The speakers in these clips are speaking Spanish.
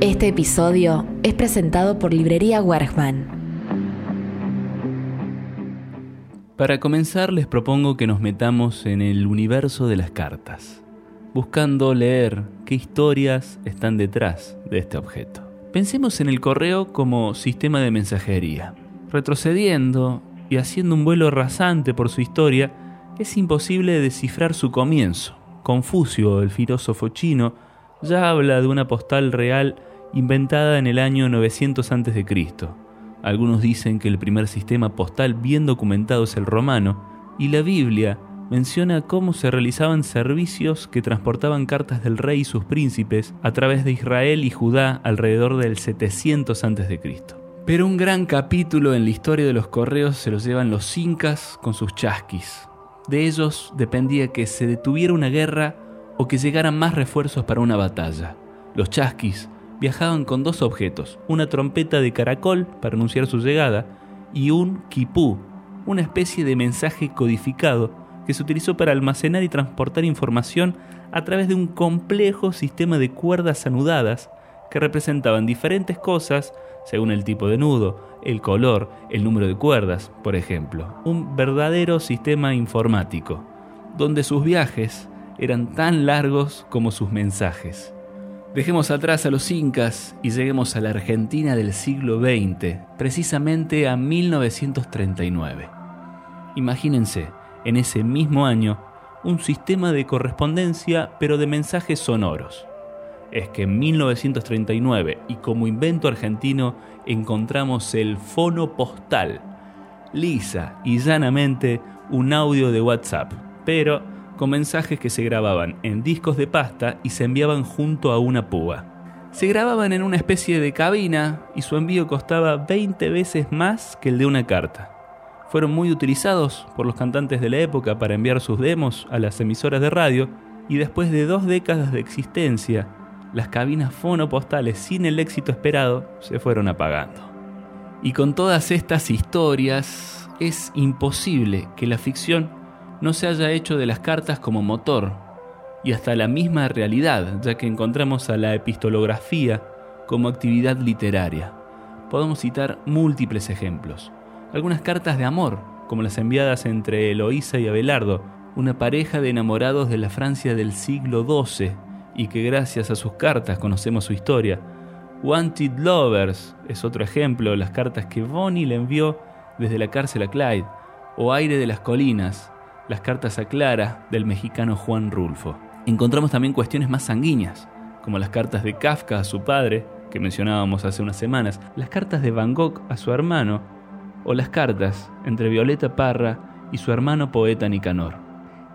Este episodio es presentado por Librería Wergman. Para comenzar les propongo que nos metamos en el universo de las cartas, buscando leer qué historias están detrás de este objeto. Pensemos en el correo como sistema de mensajería. Retrocediendo y haciendo un vuelo rasante por su historia, es imposible descifrar su comienzo. Confucio, el filósofo chino, ya habla de una postal real inventada en el año 900 a.C. Algunos dicen que el primer sistema postal bien documentado es el romano, y la Biblia menciona cómo se realizaban servicios que transportaban cartas del rey y sus príncipes a través de Israel y Judá alrededor del 700 a.C. Pero un gran capítulo en la historia de los correos se los llevan los incas con sus chasquis. De ellos dependía que se detuviera una guerra o que llegaran más refuerzos para una batalla. Los chasquis viajaban con dos objetos, una trompeta de caracol para anunciar su llegada y un kipú, una especie de mensaje codificado que se utilizó para almacenar y transportar información a través de un complejo sistema de cuerdas anudadas que representaban diferentes cosas según el tipo de nudo, el color, el número de cuerdas, por ejemplo. Un verdadero sistema informático, donde sus viajes eran tan largos como sus mensajes. Dejemos atrás a los incas y lleguemos a la Argentina del siglo XX, precisamente a 1939. Imagínense, en ese mismo año, un sistema de correspondencia pero de mensajes sonoros. Es que en 1939, y como invento argentino, encontramos el fono postal, lisa y llanamente un audio de WhatsApp, pero con mensajes que se grababan en discos de pasta y se enviaban junto a una púa. Se grababan en una especie de cabina y su envío costaba 20 veces más que el de una carta. Fueron muy utilizados por los cantantes de la época para enviar sus demos a las emisoras de radio y después de dos décadas de existencia, las cabinas fonopostales sin el éxito esperado se fueron apagando. Y con todas estas historias es imposible que la ficción no se haya hecho de las cartas como motor, y hasta la misma realidad, ya que encontramos a la epistolografía como actividad literaria. Podemos citar múltiples ejemplos. Algunas cartas de amor, como las enviadas entre Eloísa y Abelardo, una pareja de enamorados de la Francia del siglo XII, y que gracias a sus cartas conocemos su historia. Wanted Lovers es otro ejemplo, las cartas que Bonnie le envió desde la cárcel a Clyde, o Aire de las Colinas, las cartas a Clara del mexicano Juan Rulfo. Encontramos también cuestiones más sanguíneas, como las cartas de Kafka a su padre, que mencionábamos hace unas semanas, las cartas de Van Gogh a su hermano, o las cartas entre Violeta Parra y su hermano poeta Nicanor.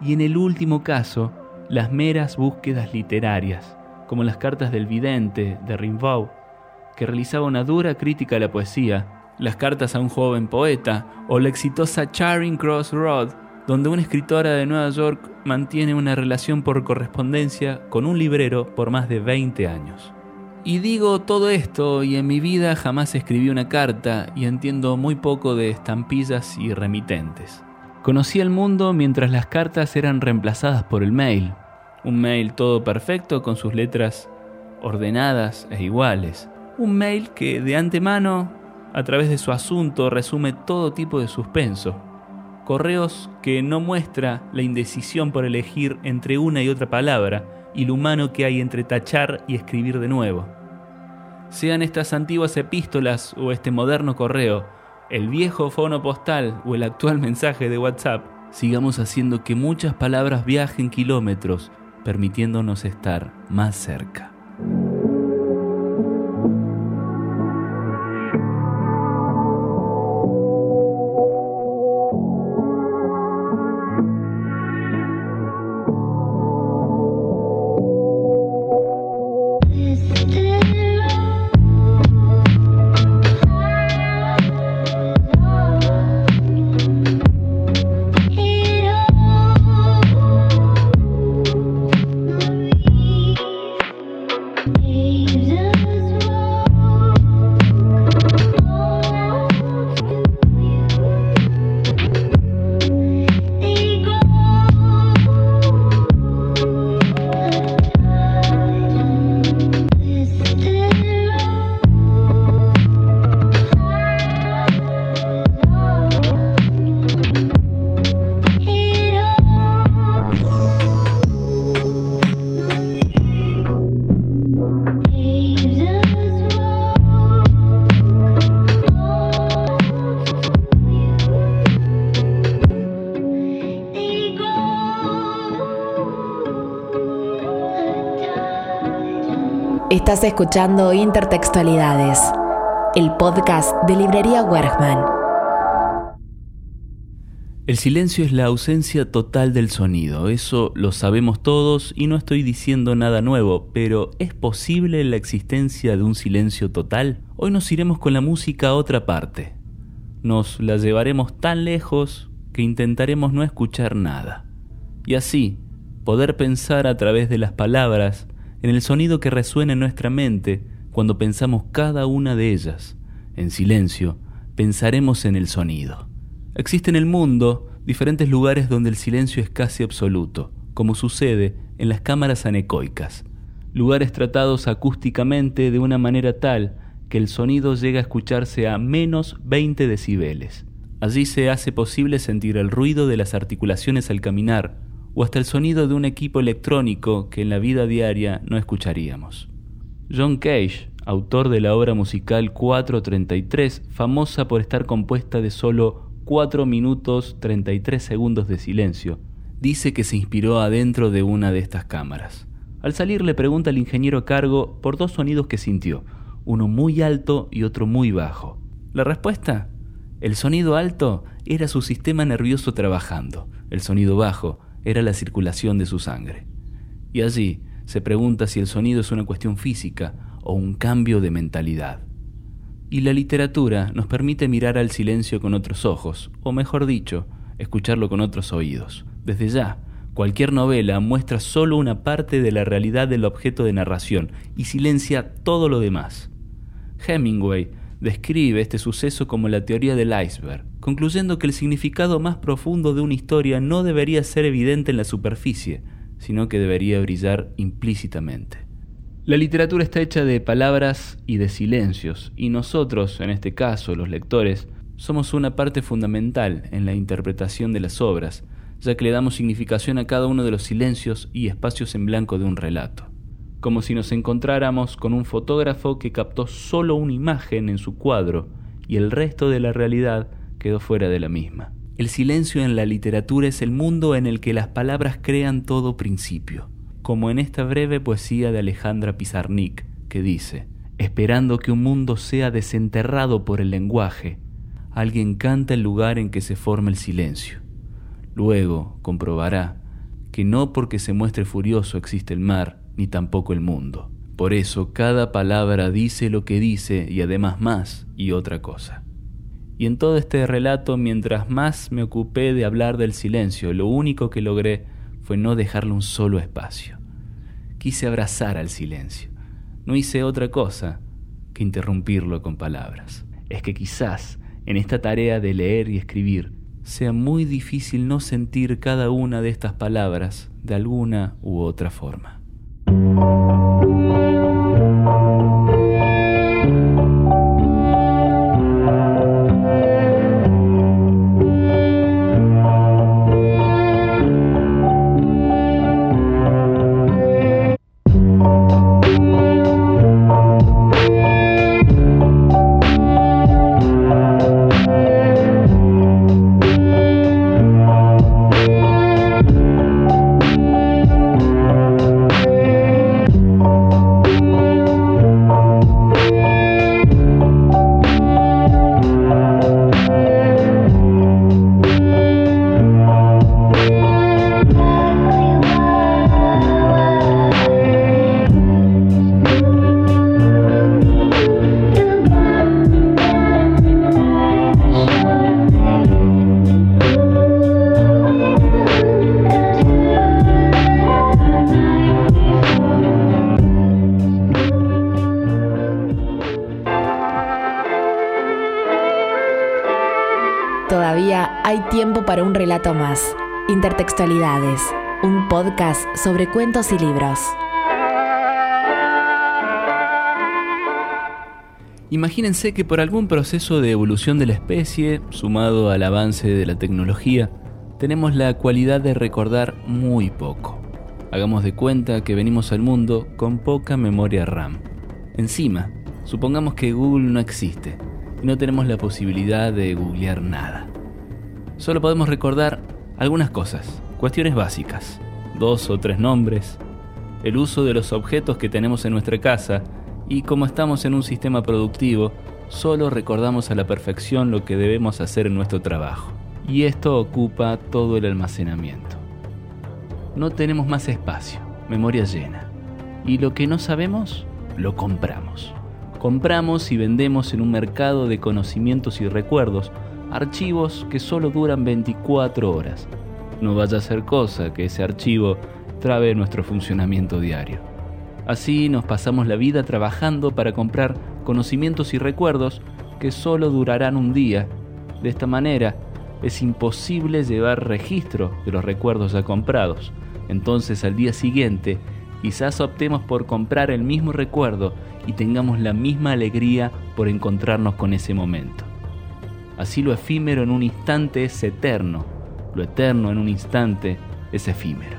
Y en el último caso, las meras búsquedas literarias, como las cartas del vidente de Rimbaud, que realizaba una dura crítica a la poesía, las cartas a un joven poeta, o la exitosa Charing Cross Road donde una escritora de Nueva York mantiene una relación por correspondencia con un librero por más de 20 años. Y digo todo esto y en mi vida jamás escribí una carta y entiendo muy poco de estampillas y remitentes. Conocí el mundo mientras las cartas eran reemplazadas por el mail. Un mail todo perfecto con sus letras ordenadas e iguales. Un mail que de antemano, a través de su asunto, resume todo tipo de suspenso correos que no muestra la indecisión por elegir entre una y otra palabra y lo humano que hay entre tachar y escribir de nuevo. Sean estas antiguas epístolas o este moderno correo, el viejo fono postal o el actual mensaje de WhatsApp, sigamos haciendo que muchas palabras viajen kilómetros, permitiéndonos estar más cerca. Estás escuchando Intertextualidades, el podcast de Librería Wergman. El silencio es la ausencia total del sonido, eso lo sabemos todos y no estoy diciendo nada nuevo, pero ¿es posible la existencia de un silencio total? Hoy nos iremos con la música a otra parte. Nos la llevaremos tan lejos que intentaremos no escuchar nada. Y así, poder pensar a través de las palabras en el sonido que resuena en nuestra mente cuando pensamos cada una de ellas. En silencio, pensaremos en el sonido. Existen en el mundo diferentes lugares donde el silencio es casi absoluto, como sucede en las cámaras anecoicas, lugares tratados acústicamente de una manera tal que el sonido llega a escucharse a menos 20 decibeles. Allí se hace posible sentir el ruido de las articulaciones al caminar, o hasta el sonido de un equipo electrónico que en la vida diaria no escucharíamos. John Cage, autor de la obra musical 433, famosa por estar compuesta de solo 4 minutos 33 segundos de silencio, dice que se inspiró adentro de una de estas cámaras. Al salir le pregunta al ingeniero a cargo por dos sonidos que sintió, uno muy alto y otro muy bajo. La respuesta, el sonido alto era su sistema nervioso trabajando, el sonido bajo era la circulación de su sangre. Y allí se pregunta si el sonido es una cuestión física o un cambio de mentalidad. Y la literatura nos permite mirar al silencio con otros ojos, o mejor dicho, escucharlo con otros oídos. Desde ya, cualquier novela muestra solo una parte de la realidad del objeto de narración y silencia todo lo demás. Hemingway describe este suceso como la teoría del iceberg, concluyendo que el significado más profundo de una historia no debería ser evidente en la superficie, sino que debería brillar implícitamente. La literatura está hecha de palabras y de silencios, y nosotros, en este caso, los lectores, somos una parte fundamental en la interpretación de las obras, ya que le damos significación a cada uno de los silencios y espacios en blanco de un relato como si nos encontráramos con un fotógrafo que captó solo una imagen en su cuadro y el resto de la realidad quedó fuera de la misma. El silencio en la literatura es el mundo en el que las palabras crean todo principio, como en esta breve poesía de Alejandra Pizarnik, que dice, esperando que un mundo sea desenterrado por el lenguaje, alguien canta el lugar en que se forma el silencio. Luego comprobará que no porque se muestre furioso existe el mar, ni tampoco el mundo. Por eso cada palabra dice lo que dice y además más y otra cosa. Y en todo este relato, mientras más me ocupé de hablar del silencio, lo único que logré fue no dejarle un solo espacio. Quise abrazar al silencio. No hice otra cosa que interrumpirlo con palabras. Es que quizás en esta tarea de leer y escribir sea muy difícil no sentir cada una de estas palabras de alguna u otra forma. Para un relato más. Intertextualidades, un podcast sobre cuentos y libros. Imagínense que por algún proceso de evolución de la especie, sumado al avance de la tecnología, tenemos la cualidad de recordar muy poco. Hagamos de cuenta que venimos al mundo con poca memoria RAM. Encima, supongamos que Google no existe y no tenemos la posibilidad de googlear nada solo podemos recordar algunas cosas, cuestiones básicas, dos o tres nombres, el uso de los objetos que tenemos en nuestra casa y como estamos en un sistema productivo, solo recordamos a la perfección lo que debemos hacer en nuestro trabajo. Y esto ocupa todo el almacenamiento. No tenemos más espacio, memoria llena. Y lo que no sabemos, lo compramos. Compramos y vendemos en un mercado de conocimientos y recuerdos archivos que solo duran 24 horas. No vaya a ser cosa que ese archivo trabe nuestro funcionamiento diario. Así nos pasamos la vida trabajando para comprar conocimientos y recuerdos que solo durarán un día. De esta manera, es imposible llevar registro de los recuerdos ya comprados. Entonces al día siguiente, quizás optemos por comprar el mismo recuerdo y tengamos la misma alegría por encontrarnos con ese momento. Así lo efímero en un instante es eterno, lo eterno en un instante es efímero.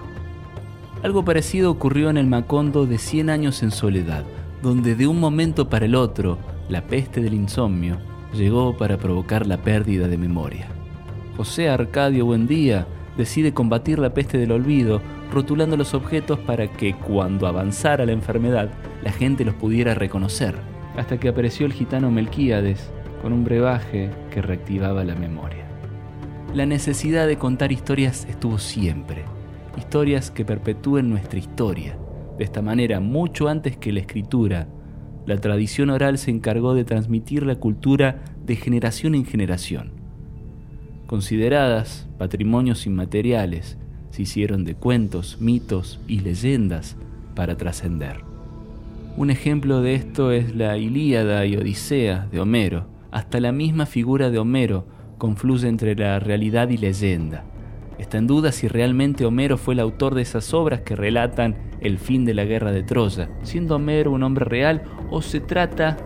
Algo parecido ocurrió en el Macondo de 100 años en soledad, donde de un momento para el otro, la peste del insomnio llegó para provocar la pérdida de memoria. José Arcadio Buendía decide combatir la peste del olvido, rotulando los objetos para que cuando avanzara la enfermedad, la gente los pudiera reconocer, hasta que apareció el gitano Melquíades con un brebaje que reactivaba la memoria. La necesidad de contar historias estuvo siempre, historias que perpetúen nuestra historia. De esta manera, mucho antes que la escritura, la tradición oral se encargó de transmitir la cultura de generación en generación. Consideradas patrimonios inmateriales, se hicieron de cuentos, mitos y leyendas para trascender. Un ejemplo de esto es la Ilíada y Odisea de Homero. Hasta la misma figura de Homero confluye entre la realidad y leyenda. Está en duda si realmente Homero fue el autor de esas obras que relatan el fin de la guerra de Troya, siendo Homero un hombre real o se trata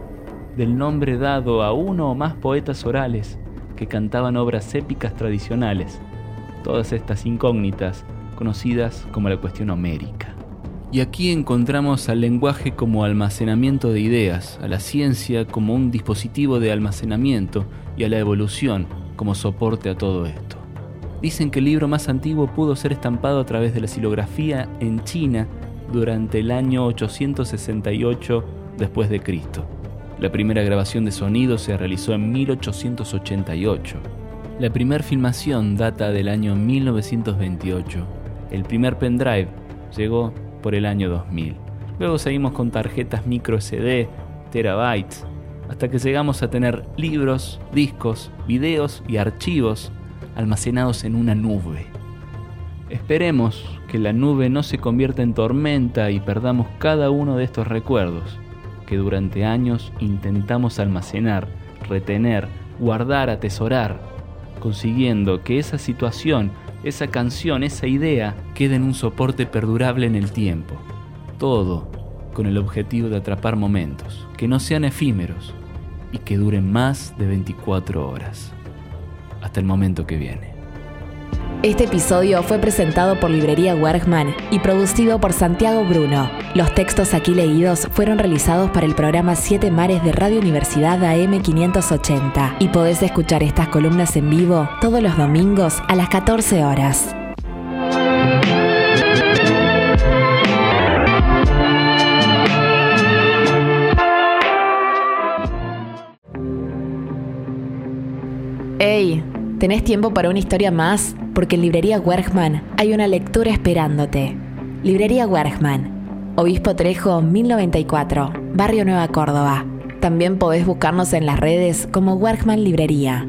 del nombre dado a uno o más poetas orales que cantaban obras épicas tradicionales. Todas estas incógnitas conocidas como la cuestión homérica. Y aquí encontramos al lenguaje como almacenamiento de ideas, a la ciencia como un dispositivo de almacenamiento y a la evolución como soporte a todo esto. Dicen que el libro más antiguo pudo ser estampado a través de la silografía en China durante el año 868 después de Cristo. La primera grabación de sonido se realizó en 1888. La primera filmación data del año 1928. El primer pendrive llegó por el año 2000. Luego seguimos con tarjetas micro SD, terabytes, hasta que llegamos a tener libros, discos, videos y archivos almacenados en una nube. Esperemos que la nube no se convierta en tormenta y perdamos cada uno de estos recuerdos que durante años intentamos almacenar, retener, guardar, atesorar, consiguiendo que esa situación, esa canción, esa idea quede en un soporte perdurable en el tiempo. Todo con el objetivo de atrapar momentos, que no sean efímeros y que duren más de 24 horas hasta el momento que viene. Este episodio fue presentado por Librería Wergman y producido por Santiago Bruno. Los textos aquí leídos fueron realizados para el programa Siete Mares de Radio Universidad AM580 y podés escuchar estas columnas en vivo todos los domingos a las 14 horas. ¡Hey! ¿Tenés tiempo para una historia más? Porque en Librería Wergman hay una lectura esperándote. Librería Wergman, Obispo Trejo 1094, Barrio Nueva Córdoba. También podés buscarnos en las redes como Wergman Librería.